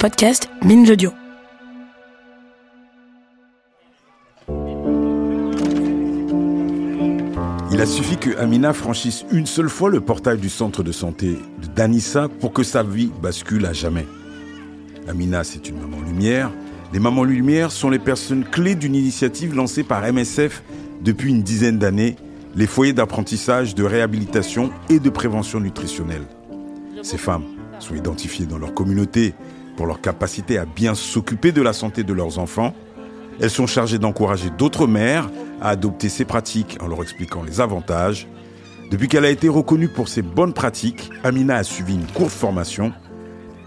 podcast Binge Audio. Il a suffi que Amina franchisse une seule fois le portail du centre de santé de Danissa pour que sa vie bascule à jamais. Amina, c'est une maman lumière. Les mamans lumière sont les personnes clés d'une initiative lancée par MSF depuis une dizaine d'années, les foyers d'apprentissage, de réhabilitation et de prévention nutritionnelle. Ces femmes sont identifiées dans leur communauté pour leur capacité à bien s'occuper de la santé de leurs enfants. Elles sont chargées d'encourager d'autres mères à adopter ces pratiques en leur expliquant les avantages. Depuis qu'elle a été reconnue pour ses bonnes pratiques, Amina a suivi une courte formation.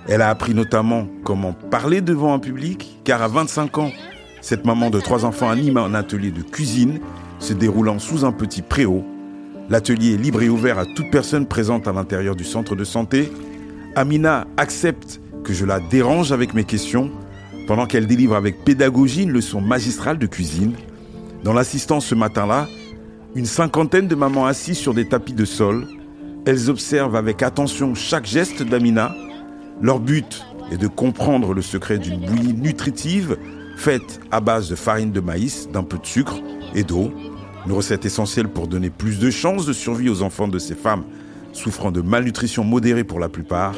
Elle a appris notamment comment parler devant un public, car à 25 ans, cette maman de trois enfants anime un atelier de cuisine se déroulant sous un petit préau. L'atelier est libre et ouvert à toute personne présente à l'intérieur du centre de santé. Amina accepte que je la dérange avec mes questions pendant qu'elle délivre avec pédagogie une leçon magistrale de cuisine. Dans l'assistance ce matin-là, une cinquantaine de mamans assises sur des tapis de sol. Elles observent avec attention chaque geste d'Amina. Leur but est de comprendre le secret d'une bouillie nutritive faite à base de farine de maïs, d'un peu de sucre et d'eau. Une recette essentielle pour donner plus de chances de survie aux enfants de ces femmes souffrant de malnutrition modérée pour la plupart.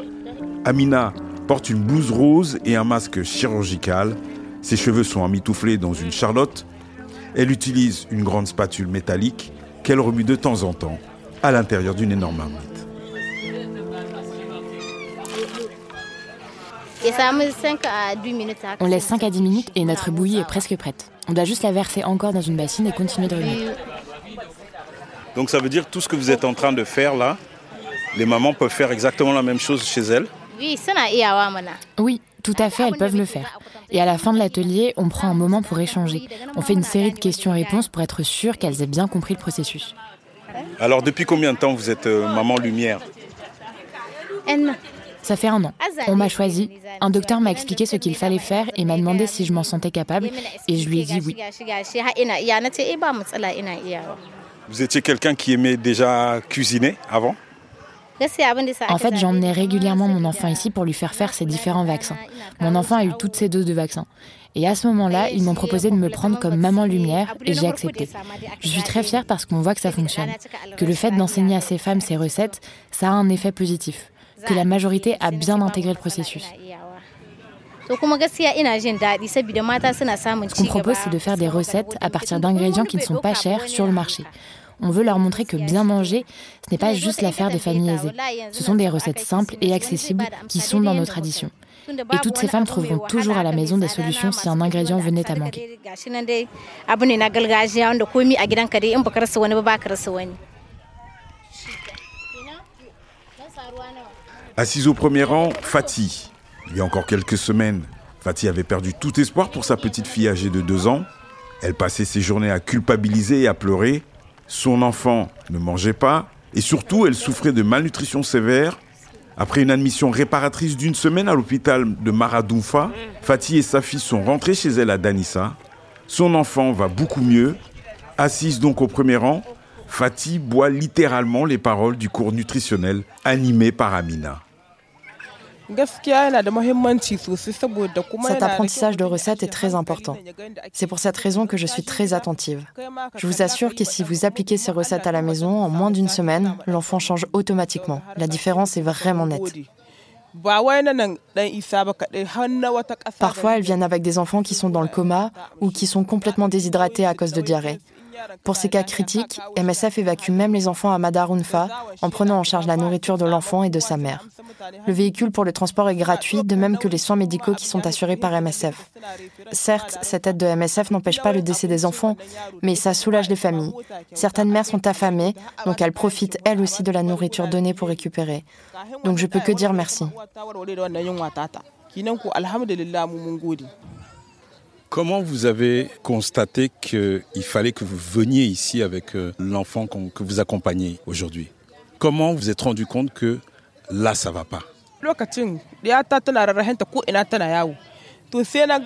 Amina porte une blouse rose et un masque chirurgical. Ses cheveux sont emmitouflés dans une charlotte elle utilise une grande spatule métallique qu'elle remue de temps en temps à l'intérieur d'une énorme marmite. On laisse 5 à 10 minutes et notre bouillie est presque prête. On doit juste la verser encore dans une bassine et continuer de remuer. Donc ça veut dire tout ce que vous êtes en train de faire là, les mamans peuvent faire exactement la même chose chez elles Oui, tout à fait, elles peuvent le faire. Et à la fin de l'atelier, on prend un moment pour échanger. On fait une série de questions-réponses pour être sûr qu'elles aient bien compris le processus. Alors depuis combien de temps vous êtes euh, maman lumière Ça fait un an. On m'a choisi. Un docteur m'a expliqué ce qu'il fallait faire et m'a demandé si je m'en sentais capable. Et je lui ai dit oui. Vous étiez quelqu'un qui aimait déjà cuisiner avant en fait, j'emmenais régulièrement mon enfant ici pour lui faire faire ses différents vaccins. Mon enfant a eu toutes ses doses de vaccins. Et à ce moment-là, ils m'ont proposé de me prendre comme maman lumière et j'ai accepté. Je suis très fière parce qu'on voit que ça fonctionne. Que le fait d'enseigner à ces femmes ces recettes, ça a un effet positif. Que la majorité a bien intégré le processus. Ce qu'on propose, c'est de faire des recettes à partir d'ingrédients qui ne sont pas chers sur le marché. On veut leur montrer que bien manger, ce n'est pas juste l'affaire des familles aisées. Ce sont des recettes simples et accessibles qui sont dans nos traditions. Et toutes ces femmes trouveront toujours à la maison des solutions si un ingrédient venait à manquer. Assise au premier rang, Fatih. Il y a encore quelques semaines, Fatih avait perdu tout espoir pour sa petite fille âgée de deux ans. Elle passait ses journées à culpabiliser et à pleurer. Son enfant ne mangeait pas et surtout elle souffrait de malnutrition sévère. Après une admission réparatrice d'une semaine à l'hôpital de Maradoufa, Fatih et sa fille sont rentrés chez elle à Danissa. Son enfant va beaucoup mieux. Assise donc au premier rang, Fatih boit littéralement les paroles du cours nutritionnel animé par Amina. Cet apprentissage de recettes est très important. C'est pour cette raison que je suis très attentive. Je vous assure que si vous appliquez ces recettes à la maison, en moins d'une semaine, l'enfant change automatiquement. La différence est vraiment nette. Parfois, elles viennent avec des enfants qui sont dans le coma ou qui sont complètement déshydratés à cause de diarrhée. Pour ces cas critiques, MSF évacue même les enfants à Madarunfa en prenant en charge la nourriture de l'enfant et de sa mère. Le véhicule pour le transport est gratuit, de même que les soins médicaux qui sont assurés par MSF. Certes, cette aide de MSF n'empêche pas le décès des enfants, mais ça soulage les familles. Certaines mères sont affamées, donc elles profitent elles aussi de la nourriture donnée pour récupérer. Donc je peux que dire merci. Comment vous avez constaté qu'il fallait que vous veniez ici avec euh, l'enfant que vous accompagnez aujourd'hui? Comment vous êtes rendu compte que là, ça va pas?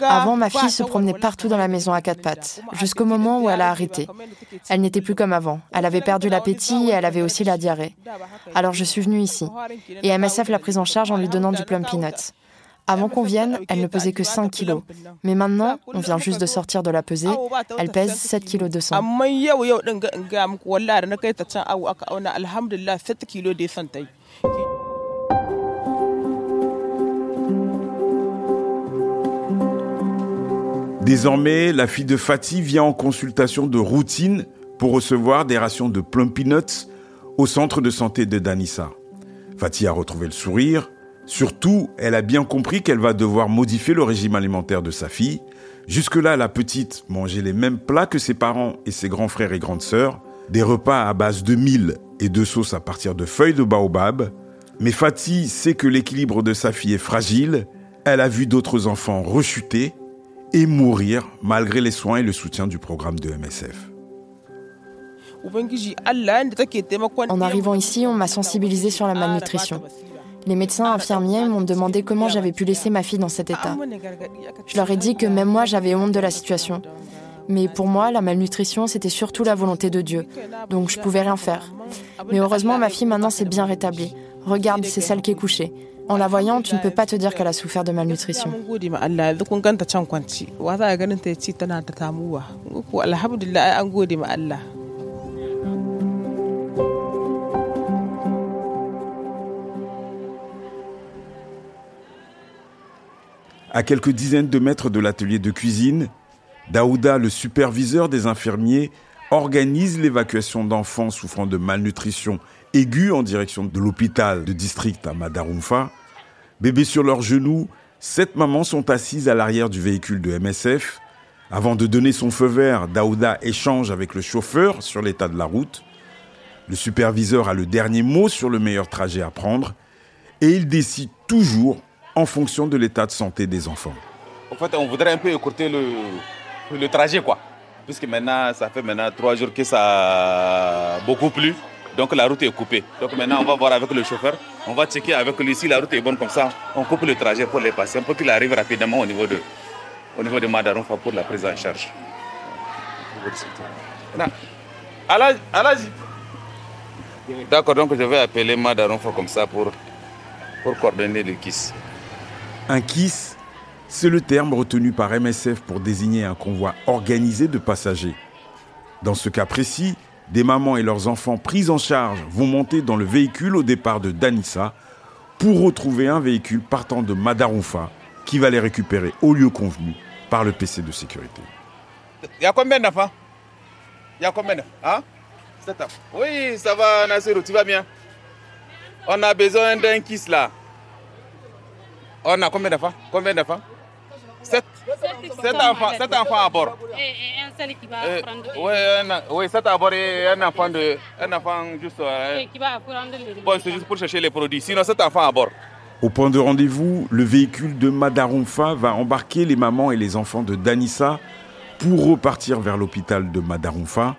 Avant, ma fille se promenait partout dans la maison à quatre pattes, jusqu'au moment où elle a arrêté. Elle n'était plus comme avant. Elle avait perdu l'appétit et elle avait aussi la diarrhée. Alors je suis venue ici. Et MSF l'a prise en charge en lui donnant du plum peanut. Avant qu'on vienne, elle ne pesait que 5 kilos. Mais maintenant, on vient juste de sortir de la pesée, elle pèse 7 kilos de sang. Désormais, la fille de Fatih vient en consultation de routine pour recevoir des rations de plum peanuts au centre de santé de Danissa. Fatih a retrouvé le sourire. Surtout, elle a bien compris qu'elle va devoir modifier le régime alimentaire de sa fille. Jusque-là, la petite mangeait les mêmes plats que ses parents et ses grands frères et grandes sœurs, des repas à base de mil et de sauce à partir de feuilles de baobab. Mais Fatih sait que l'équilibre de sa fille est fragile. Elle a vu d'autres enfants rechuter et mourir malgré les soins et le soutien du programme de MSF. En arrivant ici, on m'a sensibilisé sur la malnutrition. Les médecins infirmiers m'ont demandé comment j'avais pu laisser ma fille dans cet état. Je leur ai dit que même moi, j'avais honte de la situation. Mais pour moi, la malnutrition, c'était surtout la volonté de Dieu. Donc je pouvais rien faire. Mais heureusement, ma fille maintenant s'est bien rétablie. Regarde, c'est celle qui est couchée. En la voyant, tu ne peux pas te dire qu'elle a souffert de malnutrition. À quelques dizaines de mètres de l'atelier de cuisine, Daouda, le superviseur des infirmiers, organise l'évacuation d'enfants souffrant de malnutrition aiguë en direction de l'hôpital de district à Madarumfa Bébés sur leurs genoux, sept mamans sont assises à l'arrière du véhicule de MSF. Avant de donner son feu vert, Daouda échange avec le chauffeur sur l'état de la route. Le superviseur a le dernier mot sur le meilleur trajet à prendre et il décide toujours en fonction de l'état de santé des enfants. En fait, on voudrait un peu écourter le, le trajet, quoi. Puisque maintenant, ça fait maintenant trois jours que ça a beaucoup plu. Donc la route est coupée. Donc maintenant, on va voir avec le chauffeur. On va checker avec lui si la route est bonne comme ça. On coupe le trajet pour les patients pour qu'il arrive rapidement au niveau de, au niveau de Madaronfa pour la prise en charge. D'accord, donc je vais appeler Madaronfa comme ça pour, pour coordonner le KISS. Un KISS, c'est le terme retenu par MSF pour désigner un convoi organisé de passagers. Dans ce cas précis, des mamans et leurs enfants pris en charge vont monter dans le véhicule au départ de Danissa pour retrouver un véhicule partant de Madaroufa qui va les récupérer au lieu convenu par le PC de sécurité. Il y a combien d'enfants? Y a combien hein? Oui, ça va, tu vas bien? On a besoin d'un kiss là. On a combien d'enfants Combien d'enfants Sept, sept, enfants, sept enfants à bord. Et un seul qui va Euh, prendre. oui, un, oui, sept à bord et un enfant, de, un enfant juste. euh, et qui va prendre le bon, c'est juste pour chercher les produits. Sinon, sept enfants à bord. Au point de rendez-vous, le véhicule de Madarumfa va embarquer les mamans et les enfants de Danissa pour repartir vers l'hôpital de Madarumfa.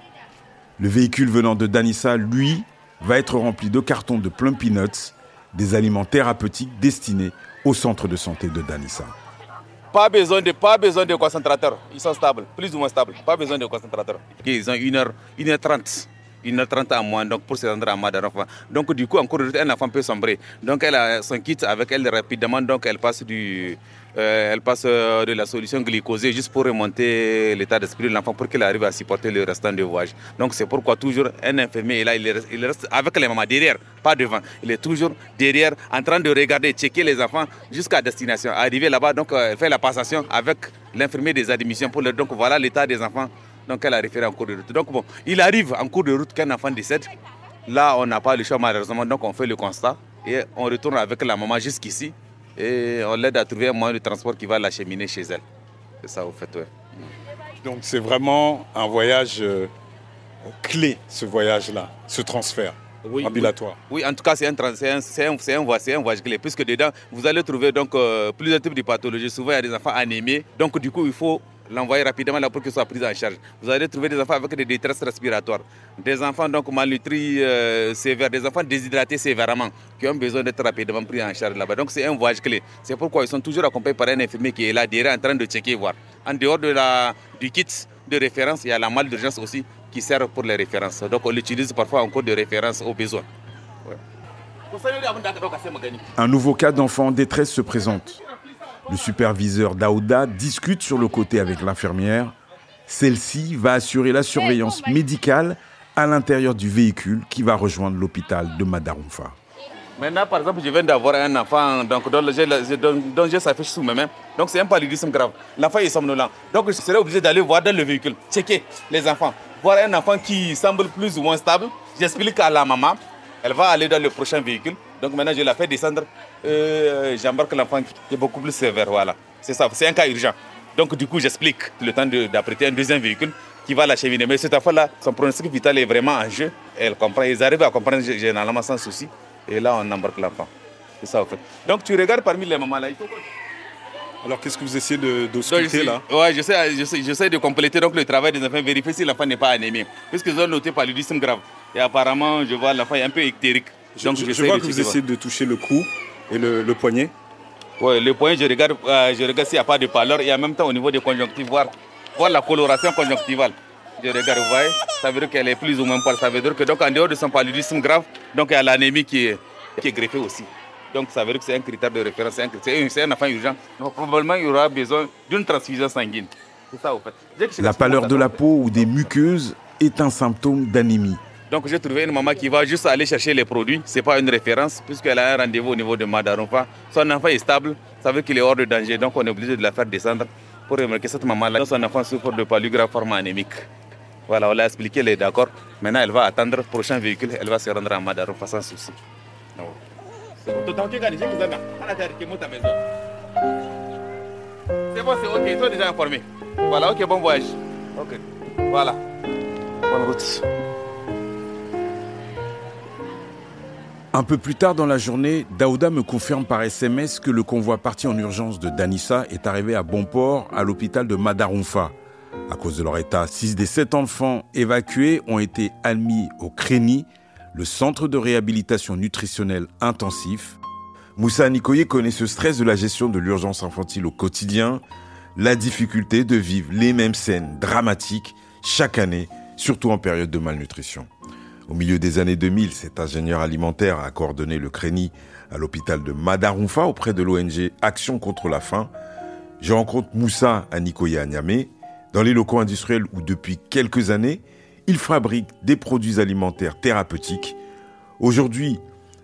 Le véhicule venant de Danissa, lui, va être rempli de cartons de plum peanuts, des aliments thérapeutiques destinés au centre de santé de Danissa. Pas besoin de, pas besoin de concentrateurs. Ils sont stables, plus ou moins stables. Pas besoin de concentrateurs. Ils ont 1h, 1h30. 1h30 à moins donc pour se rendre à Madarofa. Donc du coup, encore un enfant peut sombrer. Donc elle a son kit avec elle rapidement. Donc elle passe, du, euh, elle passe euh, de la solution glycosée juste pour remonter l'état d'esprit de l'enfant pour qu'il arrive à supporter le restant du voyage. Donc c'est pourquoi toujours un infirmier là, il reste, il reste avec les mamans derrière, pas devant. Il est toujours derrière en train de regarder, checker les enfants jusqu'à destination. Arrivé là-bas, donc euh, elle fait la passation avec l'infirmier des admissions pour le donc voilà l'état des enfants donc elle a référé en cours de route. Donc bon, il arrive en cours de route qu'un enfant décède. Là, on n'a pas le choix malheureusement, donc on fait le constat et on retourne avec la maman jusqu'ici et on l'aide à trouver un moyen de transport qui va l'acheminer chez elle. C'est ça au fait, ouais. Donc c'est vraiment un voyage euh, clé, ce voyage-là, ce transfert Oui, ambulatoire. Oui, en tout cas, c'est un, un, un, voyage, clé, puisque dedans, vous allez trouver donc euh, plusieurs types de pathologies. Souvent, il y a des enfants anémiés, donc du coup, il faut l'envoyer rapidement là pour qu'il soit pris en charge. Vous allez trouver des enfants avec des détresses respiratoires, des enfants donc malnutris euh, sévères, des enfants déshydratés sévèrement, qui ont besoin d'être rapidement pris en charge là-bas. Donc c'est un voyage clé. C'est pourquoi ils sont toujours accompagnés par un infirmier qui est là derrière en train de checker, voir. En dehors de la, du kit de référence, il y a la malle d'urgence aussi qui sert pour les références. Donc on l'utilise parfois en cours de référence aux besoins. Un nouveau cas d'enfant en détresse se présente. Le superviseur Daouda discute sur le côté avec l'infirmière. Celle-ci va assurer la surveillance médicale à l'intérieur du véhicule qui va rejoindre l'hôpital de Madarumfa. Maintenant, par exemple, je viens d'avoir un enfant donc, dont, dont je s'affiche sous mes mains. Donc, c'est un paludisme grave. L'enfant est somnolent. Donc, je serai obligé d'aller voir dans le véhicule, checker les enfants. Voir un enfant qui semble plus ou moins stable. J'explique à la maman. Elle va aller dans le prochain véhicule. Donc, maintenant, je la fais descendre. Euh, J'embarque l'enfant qui est beaucoup plus sévère. Voilà. C'est ça. C'est un cas urgent. Donc, du coup, j'explique le temps d'apprêter un deuxième véhicule qui va l'acheminer. Mais cette fois-là, son pronostic vital est vraiment en jeu. Elle comprend. Ils arrivent à comprendre généralement sans souci. Et là, on embarque l'enfant. C'est ça, en fait. Donc, tu regardes parmi les mamans là. Il faut... Alors, qu'est-ce que vous essayez de, de là? Ouais, j'essaie je sais, de compléter donc, le travail des enfants, vérifier si l'enfant n'est pas anémie. Puisqu'ils ont noté paludisme grave. Et apparemment, je vois l'enfant est un peu ictérique. Donc, je, je vois que vous essayez de toucher le cou et le, le poignet. Oui, le poignet, je regarde, euh, je regarde s'il n'y a pas de pâleur et en même temps au niveau des conjonctives, voir, voir la coloration conjonctivale. Je regarde, vous voyez, ça veut dire qu'elle est plus ou moins pâle. Ça veut dire que donc en dehors de son paludisme grave, donc il y a l'anémie qui est, qui est greffée aussi. Donc ça veut dire que c'est un critère de référence, c'est un, un enfant urgent. Donc probablement il y aura besoin d'une transfusion sanguine. C'est ça au fait. La pâleur de la peau ou des muqueuses est un symptôme d'anémie. Donc j'ai trouvé une maman qui va juste aller chercher les produits. Ce n'est pas une référence puisqu'elle a un rendez-vous au niveau de Madarumfa. Son enfant est stable, ça veut qu'il est hors de danger. Donc on est obligé de la faire descendre pour remarquer cette maman-là. Son enfant souffre de palu forme anémique. Voilà, on l'a expliqué, elle est d'accord. Maintenant, elle va attendre le prochain véhicule, elle va se rendre à Madarumfa sans souci. C'est bon, c'est ok, ils sont déjà informés. Voilà, ok, bon voyage. Ok, voilà. Bonne route. Un peu plus tard dans la journée, Daouda me confirme par SMS que le convoi parti en urgence de Danissa est arrivé à bon port à l'hôpital de Madarumfa. À cause de leur état, 6 des 7 enfants évacués ont été admis au CRENI, le centre de réhabilitation nutritionnelle intensif. Moussa Nikoye connaît ce stress de la gestion de l'urgence infantile au quotidien, la difficulté de vivre les mêmes scènes dramatiques chaque année, surtout en période de malnutrition. Au milieu des années 2000, cet ingénieur alimentaire a coordonné le CRENI à l'hôpital de Madarumfa auprès de l'ONG Action contre la faim. Je rencontre Moussa à Nikoya Niamey, dans les locaux industriels où depuis quelques années, il fabrique des produits alimentaires thérapeutiques. Aujourd'hui,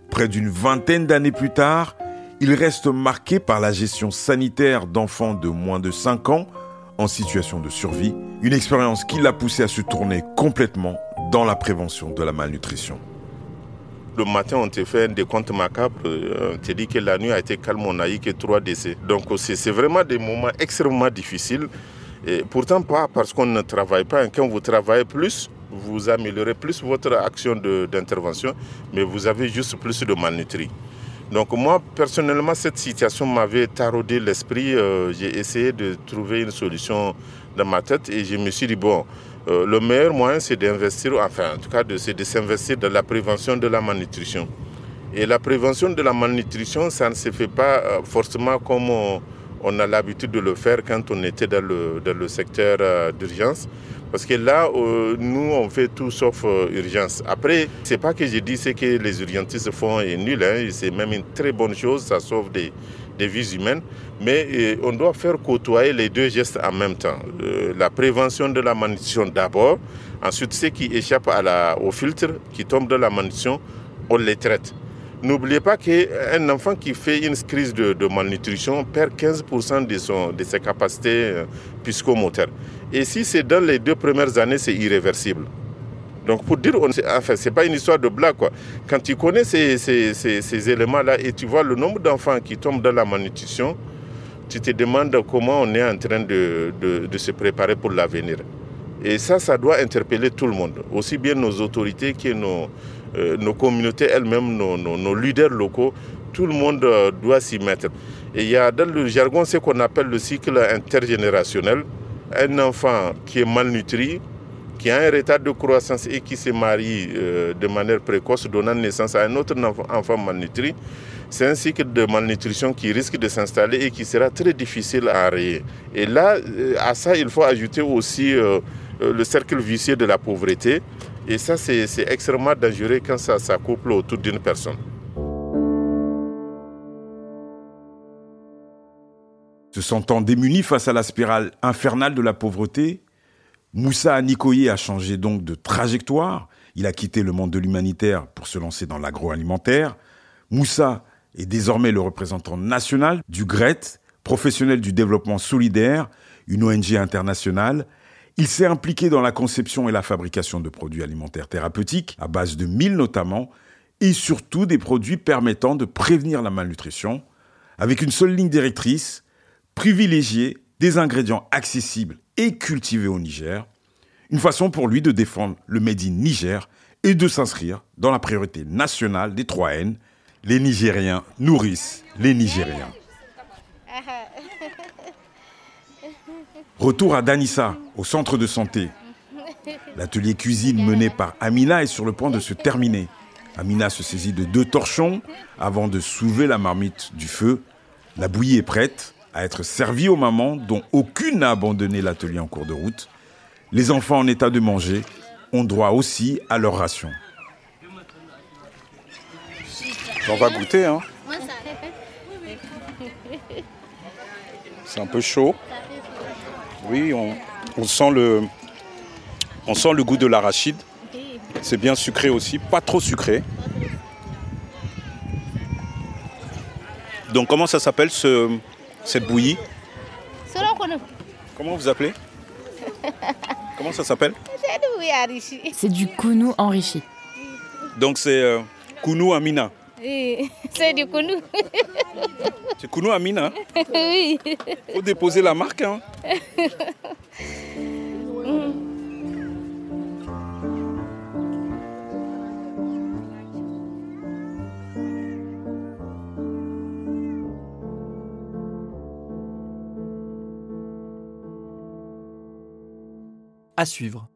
près d'une vingtaine d'années plus tard, il reste marqué par la gestion sanitaire d'enfants de moins de 5 ans en situation de survie, une expérience qui l'a poussé à se tourner complètement dans la prévention de la malnutrition. Le matin, on te fait un décompte macabre. Euh, on te dit que la nuit a été calme, on n'a eu que trois décès. Donc, c'est vraiment des moments extrêmement difficiles. Et pourtant, pas parce qu'on ne travaille pas. Quand vous travaillez plus, vous améliorez plus votre action d'intervention, mais vous avez juste plus de malnutrie. Donc moi, personnellement, cette situation m'avait taraudé l'esprit. Euh, j'ai essayé de trouver une solution dans ma tête et je me suis dit, bon, euh, le meilleur moyen, c'est d'investir, enfin, en tout cas, c'est de s'investir dans la prévention de la malnutrition. Et la prévention de la malnutrition, ça ne se fait pas euh, forcément comme on, a l'habitude de le faire quand on était dans le, dans le secteur d'urgence. Parce que là, euh, nous, on fait tout sauf euh, urgence. Après, c'est pas que je dis ce que les urgentistes font est nul. Hein. C'est même une très bonne chose. Ça sauve des, des vies humaines. Mais euh, on doit faire côtoyer les deux gestes en même temps. la prévention de la malnutrition d'abord. Ensuite, ceux qui échappent au filtre, qui tombent dans la malnutrition, on les traite. N'oubliez pas qu'un enfant qui fait une crise de, de malnutrition perd 15% de, son, de ses capacités psychomoteurs. Et si c'est dans les deux premières années, c'est irréversible. Donc pour dire, enfin, ce n'est pas une histoire de blague. Quoi. Quand tu connais ces, ces, ces, éléments-là et tu vois le nombre d'enfants qui tombent dans la malnutrition, tu te demandes comment on est en train de, de, de se préparer pour l'avenir. Et ça, ça doit interpeller tout le monde, aussi bien nos autorités que nos, euh, nos communautés elles-mêmes, nos, nos, nos, leaders locaux. Tout le monde euh, doit s'y mettre. Et il y a dans le jargon ce qu'on appelle le cycle intergénérationnel un enfant qui est malnutri, qui a un retard de croissance et qui se marie euh, de manière précoce, donnant naissance à un autre enfant malnutri, c'est un cycle de malnutrition qui risque de s'installer et qui sera très difficile à arrêter. Et là, euh, à ça, il faut ajouter aussi euh, le cercle vicieux de la pauvreté. Et ça, c'est extrêmement dangereux quand ça s'accouple autour d'une personne. Se sentant démuni face à la spirale infernale de la pauvreté, Moussa Anikoye a changé donc de trajectoire. Il a quitté le monde de l'humanitaire pour se lancer dans l'agroalimentaire. Moussa est désormais le représentant national du GRET, professionnel du développement solidaire, une ONG internationale. Il s'est impliqué dans la conception et la fabrication de produits alimentaires thérapeutiques, à base de mille notamment, et surtout des produits permettant de prévenir la malnutrition, avec une seule ligne directrice, privilégier des ingrédients accessibles et cultivés au Niger, une façon pour lui de défendre le Made in Niger et de s'inscrire dans la priorité nationale des 3 N, les Nigériens nourrissent les Nigériens. Retour à Danissa, au centre de santé. L'atelier cuisine mené par Amina est sur le point de se terminer. Amina se saisit de deux torchons avant de soulever la marmite du feu. La bouillie est prête à être servie aux mamans dont aucune n'a abandonné l'atelier en cours de route. Les enfants en état de manger ont droit aussi à leur ration. On va goûter. Hein. C'est un peu chaud. Oui, on, on sent le, on sent le goût de l'arachide. C'est bien sucré aussi, pas trop sucré. Donc comment ça s'appelle ce, cette bouillie Comment vous appelez Comment ça s'appelle C'est du kounou enrichi. Donc c'est euh, Kounou Amina. C'est du connu. C'est Kounou Amina. Oui. Faut déposer la marque. Hein. À suivre.